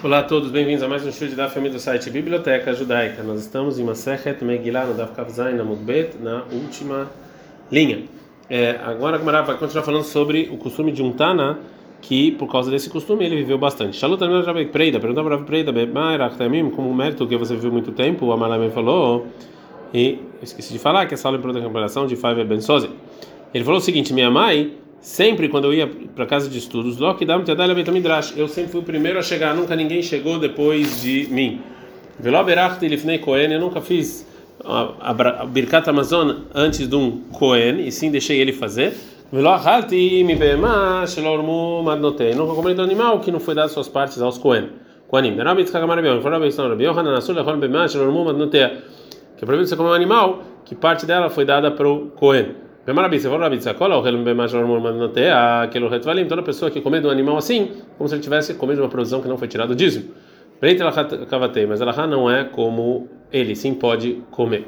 Olá a todos, bem-vindos a mais um show da família do site Biblioteca Judaica. Nós estamos em Masechet Megillah, no Daf Kavzain, na Mudbet, na última linha. É, agora a Gemara vai continuar falando sobre o costume de um Tana, que por causa desse costume ele viveu bastante. Shalom também Rabi Preida, perguntou para Preida, como mérito que você viveu muito tempo, o Amalamem falou, e esqueci de falar que essa aula é de comparação de Faiva Ben Soze. Ele falou o seguinte: minha mãe sempre quando eu ia para casa de estudos, eu sempre fui o primeiro a chegar, nunca ninguém chegou depois de mim. Eu nunca fiz a, Birkat Amazon antes de um Cohen, e sim deixei ele fazer. Nunca comi do animal que não foi dado suas partes aos Cohen. Kohanim. Que é proibido você comer um animal que parte dela foi dada para o Cohen. Toda pessoa que come um animal assim, como se ele tivesse comido uma provisão que não foi tirada do dízimo. Mas ela não é como ele, sim pode comer.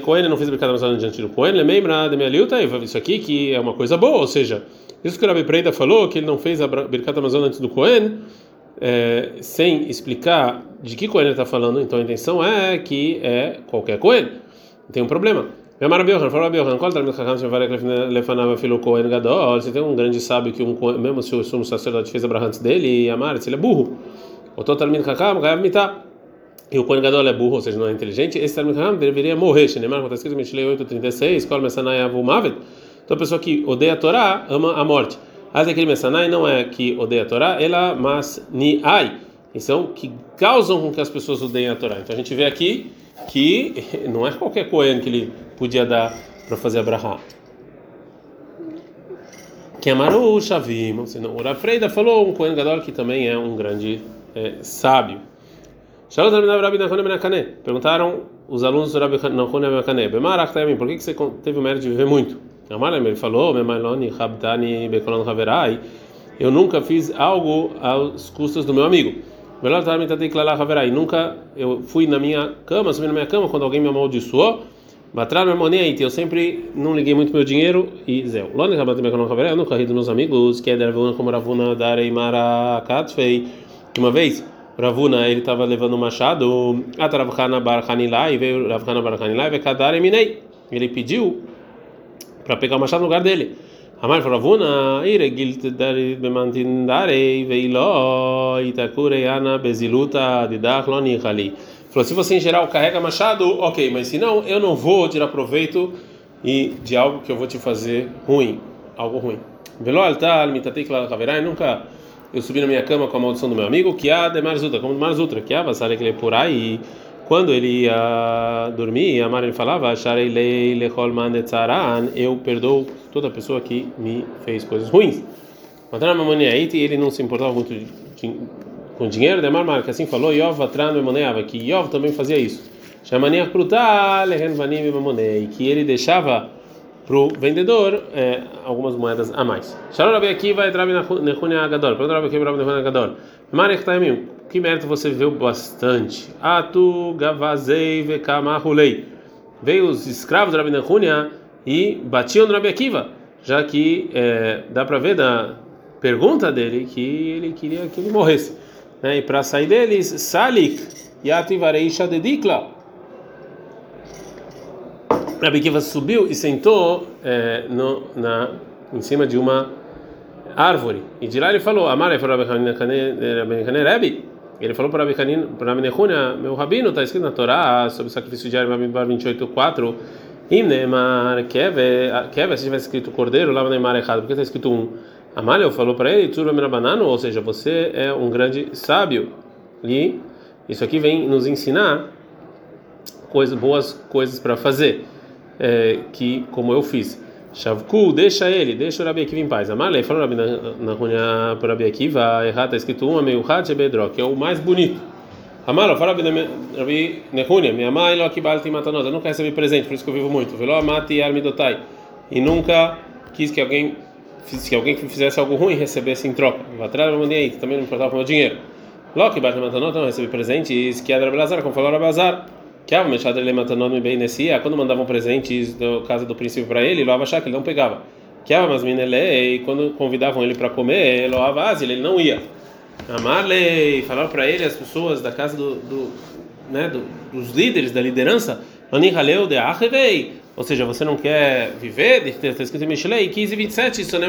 Cohen não fez brincadeira mais diante do Cohen, lembra de minha luta, isso aqui que é uma coisa boa, ou seja, isso que o Rabi Preida falou, que ele não fez a Birkat Amazon antes do Cohen, é, sem explicar de que Cohen ele está falando, então a intenção é que é qualquer Cohen. Tem um problema. Se tem um grande sábio que um, mesmo se o sumo sacerdote fez a antes dele, e amar, ele é burro. O totalmente kakam, e o Kohen Gadol é burro, ou seja, não é inteligente, esse Talmud Chacham deveria morrer. Shenemar, está escrito em Mishlei 8:36, Kol Mesanai Avu Mavet. Então a pessoa que odeia a Torá ama a morte. Mas aquele Mesanai não é que odeia a Torá, ela mas ni ai. Então, que causam com que as pessoas odeiem a Torá. Então a gente vê aqui que não é qualquer Kohen que ele podia dar para fazer a brahá. Que amaru é Shavim, senão o Rafreida falou um Kohen Gadol que também é um grande é, sábio. Perguntaram os alunos do Benakané, Bemarach Tayamim, por que você teve o mérito de viver muito? Amalem, ele falou, Memaloni Habdani Bekolon Haverai, eu nunca fiz algo às custas do meu amigo. Nunca eu fui na minha cama, subi na minha cama quando alguém me amaldiçoou. Eu sempre não liguei muito meu dinheiro e zéu. Eu nunca ri dos meus amigos, que é Ravuna como Ravuna katfei. Uma vez, Ravuna ele estava levando um machado, atravchana bar hanilai, veio hanilai, veio eminei. Ele pediu para pegar o machado no lugar dele. Amar Ravuna, iregilt darei veilo itakure ana beziluta didach lo nichali. Falou: se você em geral carrega machado, ok, mas se não, eu não vou tirar proveito e de algo que eu vou te fazer ruim, algo ruim. Velo altar, mitatei claraverai, nunca eu subi na minha cama com a maldição do meu amigo, que há de Marzutra, como de Marzutra, que há vasare que ele por aí. Quando ele ia dormir, a Mara ele falava, eu perdoo toda pessoa que me fez coisas ruins. Mas na mamãe aí, ele não se importava muito com dinheiro, Demar Marca assim falou, Yov Atran Memoneava, que Yov também fazia isso. Chamania Prutal, Renvanim Memonei, que ele deixava para o vendedor é, algumas moedas a mais. Shalom Rabi Akiva e Rabi Nehunia Agadol. Pergunta Rabi Akiva e Rabi Nehunia Agadol. Marek Taimim, que mérito você viveu bastante? Atu Gavazei Vekamahulei. Veio os escravos do Rabi Nehunia e batiam no Rabi Akiva, já que é, dá para ver da pergunta dele que ele queria que ele morresse né? E para sair deles, Salik Yativareisha Dedikla. Rabi Kiva subiu e sentou é, no, na, em cima de uma árvore. E de lá ele falou: Amar Rebbe. Ele falou para Rabi Nehunia, meu rabino, está escrito na Torá sobre sacrifício diário, Bamidbar 28:4. Imnemar Keve, se tivesse escrito cordeiro, lá Neymar errado, porque está escrito um. Amalio falou para ele, banano, ou seja, você é um grande sábio. E isso aqui vem nos ensinar coisas, boas coisas para fazer, é, que como eu fiz. Shavku, deixa ele, deixa o Rabi Akiva em paz. Amalei falou Rabi na Runia para Rabi Akiva, errado, está escrito uma meio bedro, que é o mais bonito. Amalo, fala Rabi Nehunia, minha mãe, lo akibalti matanot, eu nunca recebi presente, por isso que eu vivo muito. Velo amati armidotai, e nunca quis que alguém se alguém que fizesse algo ruim recebesse em troca. Atrás eu mandei aí, também não importava o meu dinheiro. Loki bate matanot, não recebi presentes, que era Belazar, como falou Rabazar. Que a mexada ele matanot bem nesse quando mandavam presentes da casa do príncipe para ele, achava que ele não pegava. Que a mas minele, quando convidavam ele para comer, ele ele não ia. Amarley, falaram para ele as pessoas da casa do, do né, do, dos líderes da liderança, Anihaleu de Achevei, ou seja, você não quer viver, está escrito em Mishlei 15 e 27, isso não é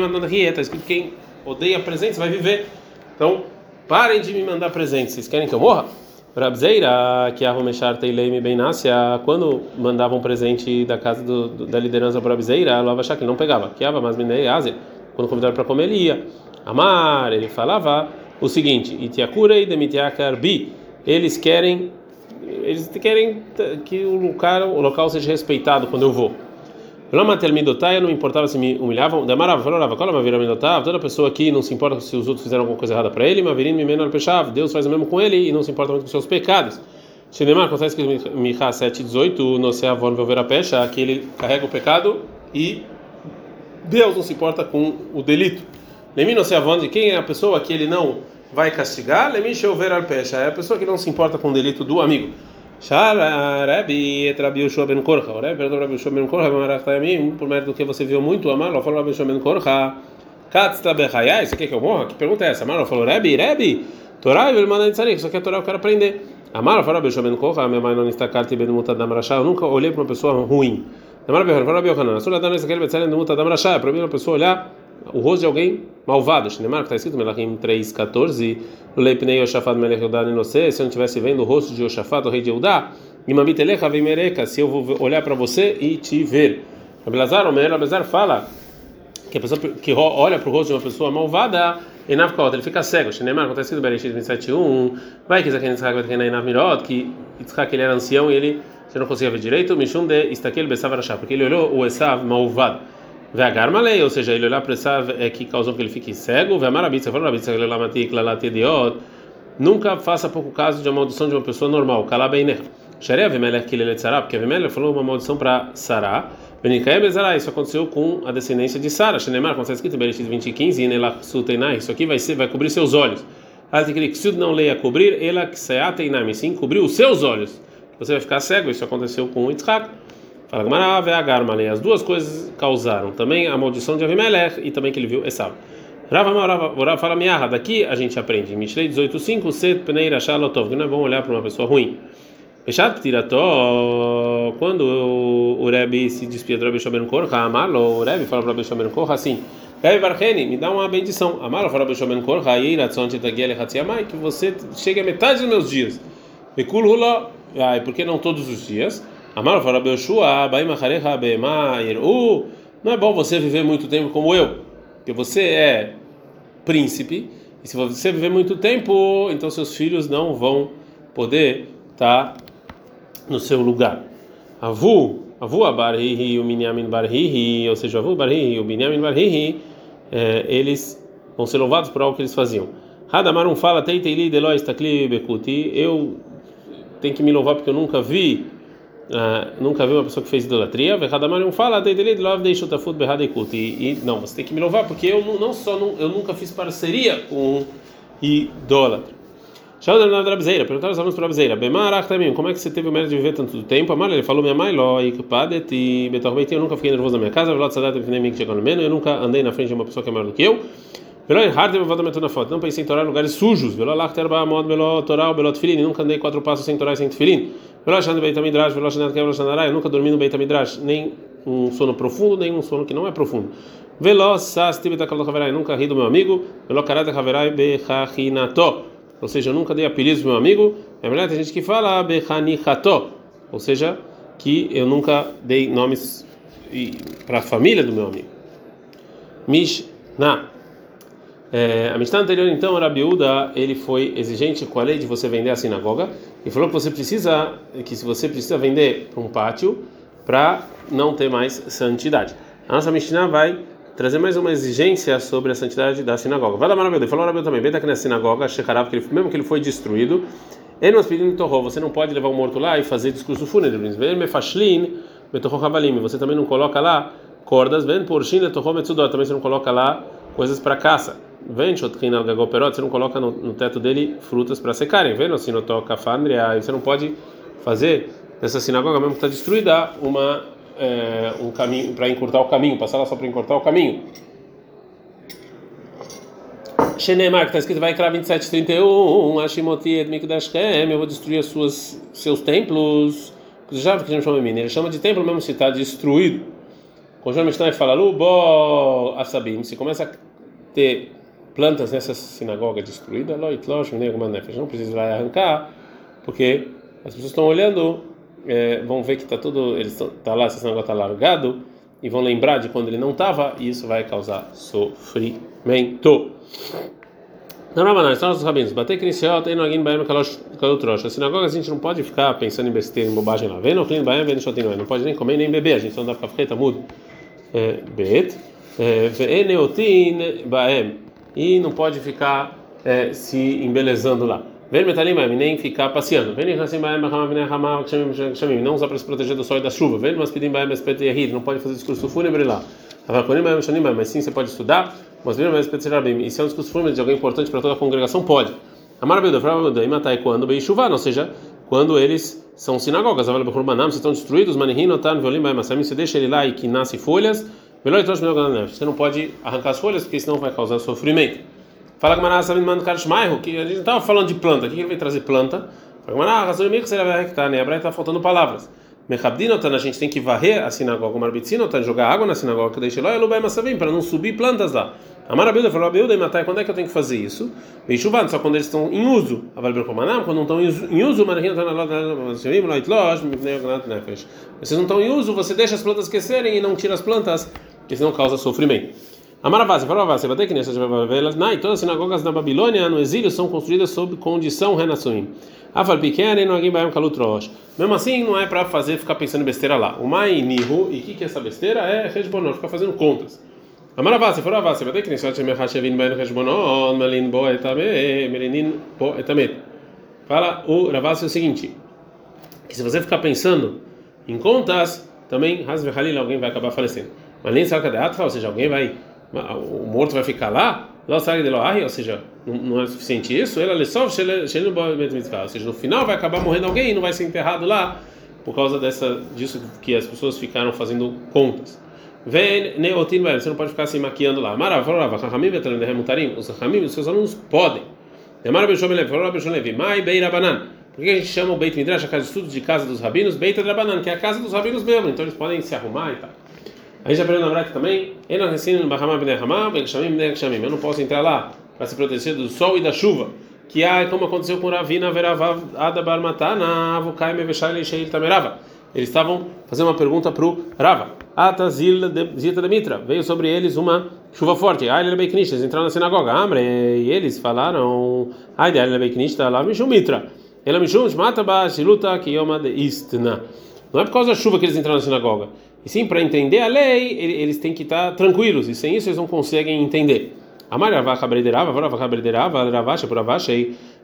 está escrito quem odeia presentes vai viver. Então, parem de me mandar presentes, vocês querem que eu morra? Rabzeira, que arrumechar Teileime Benácia, quando mandavam um presente da casa do, do, da liderança para Rabzeira, achar que não pegava, que mas Azer, quando convidaram para comer, ele ia. Amar, ele falava o seguinte: Itiakurei demitiakarbi, eles querem eles querem que o local, o local seja respeitado quando eu vou. Não importava se me humilhavam. Demarava, falava, Toda pessoa que não se importa se os outros fizeram alguma coisa errada para ele, Mavirim me menor pechava. Deus faz o mesmo com ele e não se importa muito com seus pecados. Shinemar, acontece que Micha 7,18, no Seavon ver a pecha, que ele carrega o pecado e Deus não se importa com o delito. Lemina no Seavon, de quem é a pessoa que ele não vai castigar, Lemiche over al pecha, é a pessoa que não se importa com o delito do amigo. Shara Rabi et Rabi ben Korcha. O Rabi perguntou Rabi Yoshua ben Korcha, por mérito do que você viu muito, Amar, falou Rabi Yoshua ben Korcha. Katzta bechayai, você quer que eu? Que pergunta é essa? Amar, falou Rabi, Rabi, Torá, ele manda de isso aqui é Torá, eu quero aprender. Amar, falou Rabi Yoshua ben Korcha, minha mãe não está carta ben mutadam rachá, eu nunca olhei para uma pessoa ruim. Amar, falou Rabi Yohanan, a sua dana isso aqui é betzalem de mutadam é proibido uma pessoa olhar o rosto de alguém malvado. Shinemar, que está escrito Melachim 3,14. Leipnei Yoshafat Melech Yudá Ninose. Se eu não estivesse vendo o rosto de Yoshafat, o rei de Yudá, Imamitelecha Vimereka. Se eu vou olhar para você e te ver. Abelazar, o Meir Abelazar fala que a pessoa que olha para o rosto de uma pessoa malvada. Enavkot, ele fica cego. Shinemar, acontece no Bereshit 27.1. Vai que Zaken Yitzhak vai na Inamirot, que Yitzhak ele era ancião e ele você não conseguia ver direito. Mishum de Istakel Besav Rashá, porque ele olhou o Esav malvado. Vegar malei, ou seja, ele olhar para essa é que causou que ele fique cego. Falou rabitza, ele lamati, klalati idiot. Nunca faça pouco caso de uma maldição de uma pessoa normal. Kalabeiner. Que ele tzara, porque vemelech falou uma maldição para Sará. Benikaem bezará, isso aconteceu com a descendência de Sara. Shenemar, como está escrito em Bereshit 20 e 15, Inelachsuteinai, isso aqui vai ser, vai cobrir seus olhos. Altikriksud não leia cobrir, ela kseateinai, sim, cobriu os seus olhos. Você vai ficar cego, isso aconteceu com Yitzhak. Fala Gamara, Veagar, Malei. As duas coisas causaram também a maldição de Avimelech e também que ele viu Esav. Rava fala Miarra, daqui a gente aprende. Mishlei 18.5, Set Pneira Shalotov, que não é bom olhar para uma pessoa ruim. Fechado Ptirató, quando o Rebbe se despia do Rebbe Shomer Korha, Amalo, o Rebbe fala para o Rebbe Shomer assim, Rebbe Barcheni, me dá uma bendição. Amalo fala para o Rebbe Shomer Korha, Iratzon Titagiel Hatziamai, que você chegue a metade dos meus dias. Bekul Hula, por que não todos os dias? Amar fala Beushua, Baim Achareha Be'ma'ir. Não é bom você viver muito tempo como eu, porque você é príncipe, e se você viver muito tempo, então seus filhos não vão poder estar no seu lugar. Avu, Avu Abarhihi, o Minyamin Barhihi, ou seja, Avu Barhihi, o Minyamin Barhihi, é, eles vão ser louvados por algo que eles faziam. Hadamarum fala, Teiteli Deloy Stakli Bekuti, eu tenho que me louvar porque eu nunca vi Uh, nunca vi uma pessoa que fez idolatria. não fala, e não, você tem que me louvar porque eu não, só não, eu nunca fiz parceria com idólatra. Shaudan Rabzeira, perguntaram os alunos para Rabzeira, Bemarach também, como é que você teve o mérito de viver tanto tempo? Amar, ele falou, minha mãe, Loik, Padet e Betorbeiti, eu nunca fiquei nervoso na minha casa, Velot Sadat, no menos, eu nunca andei na frente de uma pessoa que é maior do que eu. Não pensei em torar lugares sujos. Velo lá terba mod velo toral velo tefilin. Nunca andei quatro passos sem torar sem tefilin. Eu nunca dormi no beit midrash nem um sono profundo nem um sono que não é profundo. Velo sas tibeta kalot haverai. Nunca ri do meu amigo. Velo karate haverai bechachinato. Ou seja, eu nunca dei apelidos meu amigo. É verdade, tem gente que fala bechanichato. Ou seja, que eu nunca dei nomes para a família do meu amigo. Mishnah. É, a Mishnah anterior, então, Rabiúda, ele foi exigente com a lei de você vender a sinagoga e falou que você precisa, que se você precisa vender um pátio para não ter mais santidade. A nossa Mishnah vai trazer mais uma exigência sobre a santidade da sinagoga. Vai lá, Rabiúda, falou Rabiúda também, vem aqui na sinagoga, Shekarav, que ele, mesmo que ele foi destruído, ele nos pedindo torrou, você não pode levar um morto lá e fazer discurso fúnebre. Você também não coloca lá cordas, vem por também você não coloca lá coisas para caça. Vem, você não coloca no, no teto dele frutas para secarem. Vendo assim, não toca fandria, você não pode fazer nessa sinagoga mesmo que está destruída uma é, um caminho para encurtar o caminho, passar lá só para encurtar o caminho. Shenemar, que está escrito vai criar 2731, Hashimoti et Mikdashkem, eu vou destruir as suas, seus templos. Já que gente chama ele chama de templo mesmo se está destruído. Quando o Mishnah fala, Lubo Asabim, se começa a ter plantas nessa sinagoga destruída, não precisa lá arrancar, porque as pessoas estão olhando, é, vão ver que está tudo, eles tá lá, essa sinagoga está largado, e vão lembrar de quando ele não estava, e isso vai causar sofrimento. Não, não, não, os rabinos. Bater tem alguém baem calou trouxa. A sinagoga a gente não pode ficar pensando em besteira, em bobagem lá. Vem no clima baem, vem no shotinho, não pode nem comer nem beber. A gente só dá ficar mudo. É, bet. É, vem neotin baem. E não pode ficar é, se embelezando lá. Vem metalim baem, nem ficar passeando. Vem assim baem, não usar para se proteger do sol e da chuva. Vem mas pedir baem, mas não pode fazer discurso fúnebre lá. Mas sim, você pode estudar mas viram mais. E se é um discurso formal de alguém importante para toda a congregação, pode. Amar e Matai, quando bem chuvar, ou seja, quando eles são sinagogas, se estão destruídos, Manihino, Tan, Violim, Massamim, você deixa ele lá e que nasce folhas, você não pode arrancar as folhas, porque senão vai causar sofrimento. Fala que Mará Sabin Mando Karshmaiho, que a gente não estava falando de planta, o que ele veio trazer planta? Fala que Mará, razão que você vai rectar, né? A Braia está faltando palavras. Mechabdinotan, a gente tem que varrer a sinagoga, Marbitzinotan, jogar água na sinagoga, deixa lá, Elubai Massavim, para não subir plantas lá. A Marabilda falou, Abilda e Matai, quando é que eu tenho que fazer isso? Meixuvan, só quando eles estão em uso. A Valbercomanam, quando não estão em uso, Vocês não estão em uso, você deixa as plantas crescerem e não tira as plantas, porque senão causa sofrimento. A Maravasi, Faravasi, vai ter que nessas Nai, todas as sinagogas da Babilônia, no exílio, são construídas sob condição renassuim. Não alguém vai um calutrosh. Mesmo assim, não é para fazer ficar pensando besteira lá. O Mai Nihu, e o que, que é essa besteira? É Rejbonot, ficar fazendo contas. Amaravasi, Faravasi, vai ter que nessas Mechashevin Bain Rejbonot, Melin Bo Etame, Melinin Bo Etamet. Fala o Ravasi o seguinte: que se você ficar pensando em contas, também, Hasve alguém vai acabar falecendo. Mas nem sabe cadê ou seja, alguém vai o morto vai ficar lá, ou seja, não é suficiente isso, ele ou seja, no final vai acabar morrendo alguém e não vai ser enterrado lá por causa dessa disso que as pessoas ficaram fazendo contas. Vem neotin, você não pode ficar se maquiando lá. Maravilha, os Ramim, os seus alunos podem. Por que a gente chama o Beit Midrash, a casa de estudos de casa dos rabinos, Beit Drabanan, que é a casa dos rabinos mesmo, então eles podem se arrumar e tal. A gente aprendeu na Braca também, eu não posso entrar lá para se proteger do sol e da chuva, que é como aconteceu com Ravina Verava Barmatana, Avukai Meveshai Leisheil Tamerava. Eles estavam fazendo uma pergunta para o Rava. Atazil Zita Mitra Veio sobre eles uma chuva forte. Ai, ele eles entraram na sinagoga. Amre, e eles falaram: Ai, ele Beiknishta, lá Mishum. Ela Mishum, Mata Bashiluta, Kiyoma de Istna. Não é por causa da chuva que eles entraram na sinagoga. E sim, para entender a lei, eles têm que estar tranquilos, e sem isso eles não conseguem entender.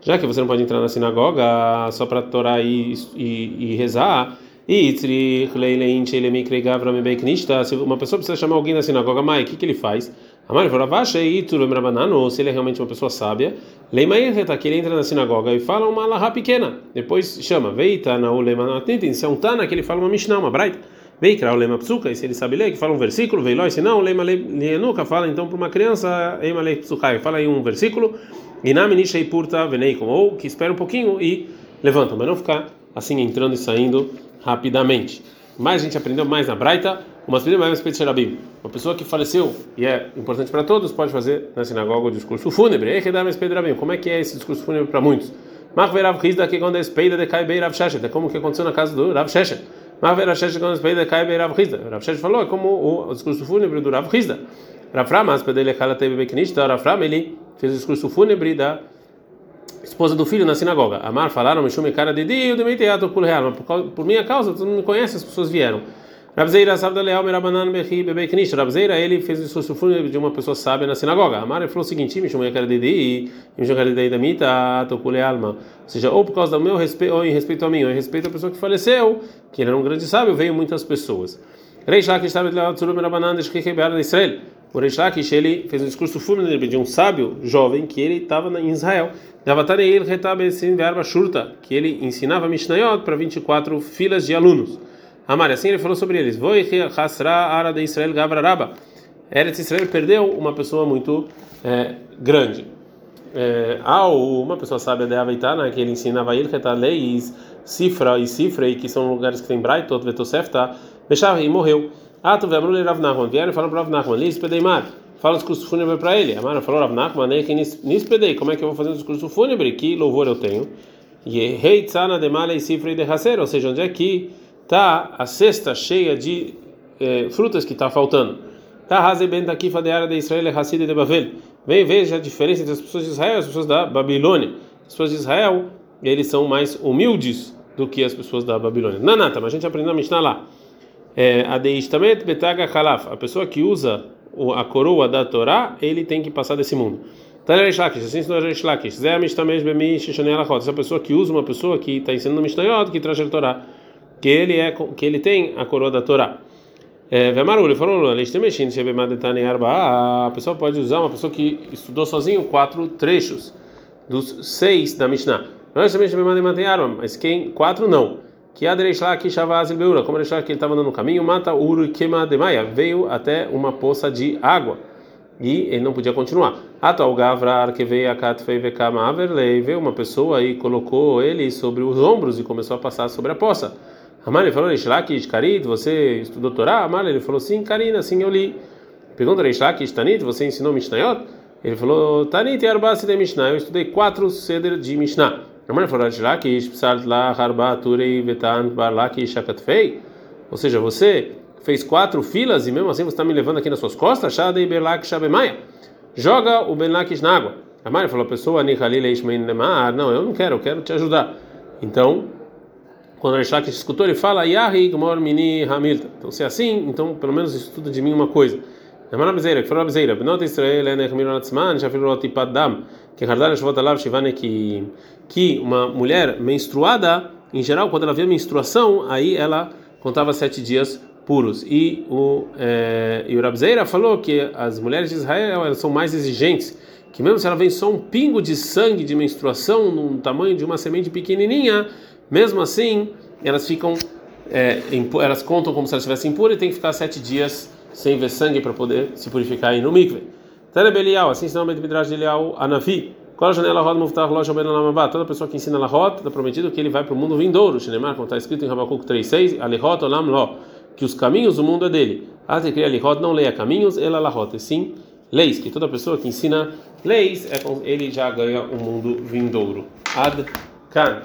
Já que você não pode entrar na sinagoga só para Torá e, e, e rezar, se uma pessoa precisa chamar alguém na sinagoga, Mai, o que, que ele faz? Se ele é realmente uma pessoa sábia, que ele entra na sinagoga e fala uma alahá pequena, depois chama, veita na ulema se é um tana que ele fala uma mishnah, uma braita. Veikra o lema psuka, e se ele sabe ler, que fala um versículo, veiloi, se não, lema lienuka, fala então para uma criança, ema lei psukai, fala aí um versículo, e na minishei purta veneikum, ou que espera um pouquinho e levanta, mas não ficar assim entrando e saindo rapidamente. Mais a gente aprendeu mais na Braita, uma pessoa que faleceu e é importante para todos, pode fazer na sinagoga o discurso fúnebre. Como é que é esse discurso fúnebre para muitos? Como que aconteceu na casa do Rav Sheshet. Rav Sheshet quando espelha cai bem Rav Hizda. Rav Sheshet falou é como o discurso fúnebre do Rav Hizda. Rav Ram, as pedele kala teve beknista. Rav Ram ele fez o discurso fúnebre da esposa do filho na sinagoga. Amar falaram me cara de dia eu demei teatro por real. Por minha causa, todo mundo me conhece, as pessoas vieram. Rabzeira sabe da leal merabanan bechi bebei knish. Rabzeira ele fez o discurso fúnebre de uma pessoa sábia na sinagoga. Amar ele falou o seguinte: me chamou de dia, me chamou de dia da mita, tocule alma. Ou seja, ou por causa do meu respeito, ou em respeito a mim, ou em respeito à pessoa que faleceu, que ele era um grande sábio, veio muitas pessoas. Reish Lakish estava de leal tzurum merabanan de shkike be'ar Israel. O Reish Lakish ele fez um discurso fúnebre de um sábio jovem que ele estava em Israel. Davatarei ele retabesim verba shurta, que ele ensinava Mishnayot para 24 filas de alunos. Amar, assim ele falou sobre eles: Voi hasra ara de Israel gavraraba. Eretz Israel perdeu uma pessoa muito é, grande. é, ao uma pessoa sábia de Avaitana que ele ensina Vail leis Sifra e Sifrei que são lugares que tem Braitot Vetosefta. Bechar e morreu. Ato Vemruli Rav Nachman. Vieram e falaram para Rav Nachman Lis Pedeimar fala o discurso fúnebre para ele. Amara falou Rav Nachman nem que Nispedei como é que eu vou fazer um discurso fúnebre que louvor eu tenho. E Rei Tzana de Male e Sifrei de Haser. Ou seja onde é que tá a cesta cheia de eh, frutas que está faltando Tá Hazeben daqui fadeara de Israel Hassid de Bavel Vem veja a diferença entre as pessoas de Israel e as pessoas da Babilônia. As pessoas de Israel, eles são mais humildes do que as pessoas da Babilônia. Nanata, mas a gente aprendeu a Mishnah lá. É, Adeishtamet betaga khalaf. A pessoa que usa a coroa da Torá, ele tem que passar desse mundo. Taneresh Lakish, assim shanelachot. Essa pessoa que usa uma pessoa que está ensinando Mishnayot, que traz a Torá, que ele é que ele tem a coroa da Torá. Vemaru, ele falou, a pessoa pode usar uma pessoa que estudou sozinho quatro trechos dos seis da Mishnah. Mas quem quatro não. Que Adreishla que Shavazil Beura, como deixar que ele estava andando no caminho, mata Uru Kema de Maia, veio até uma poça de água e ele não podia continuar. Atual Gavra que veio a Katfei Vekama Averlei, veio uma pessoa e colocou ele sobre os ombros e começou a passar sobre a poça. Amar ele falou, Reishlakish, Karit, você estudou Torá? Amar ele falou, sim, Karina, sim, eu li. Pergunta, Reishlakish, Tanit, você ensinou Mishnayot? Ele falou, Tanit e Arba de Mishnah, eu estudei quatro ceder de Mishnah. Amar ele falou, Reishlakish, Psalt La, Harba, Turei, Vetan, Barlakish, Shakatfei. Ou seja, você fez quatro filas e mesmo assim você está me levando aqui nas suas costas? Shadei Berlak Shabemaya. Joga o Benlakish na água. Amar ele falou, pessoa, Nihalil Eishmein Nemar, não, eu não quero, eu quero te ajudar. Então, quando o Reishlak escutou, ele fala, Yahi Gmor Mini Hamilton. Então, se é assim, então pelo menos estuda de mim uma coisa. Que uma mulher menstruada, em geral, quando ela via menstruação, aí ela contava sete dias puros. E o, é, e o Rabzeira falou que as mulheres de Israel elas são mais exigentes, que mesmo se ela vem só um pingo de sangue de menstruação, no tamanho de uma semente pequenininha, mesmo assim, elas ficam, é, elas contam como se elas estivessem impuras e tem que ficar sete dias sem ver sangue para poder se purificar aí no mikve. Telebelial, assim ensinou o Midrash de Elial Anavi. Qual a janela roda muftah loja ben Toda pessoa que ensina a rota está prometido que ele vai para o mundo vindouro. Shinemar, como está escrito em Habacuc 3:6, alihot olam lo, que os caminhos do mundo é dele. Até que alihot não leia caminhos, ela lahot, sim leis, que toda pessoa que ensina leis, é, ele já ganha o mundo vindouro. Ad kan.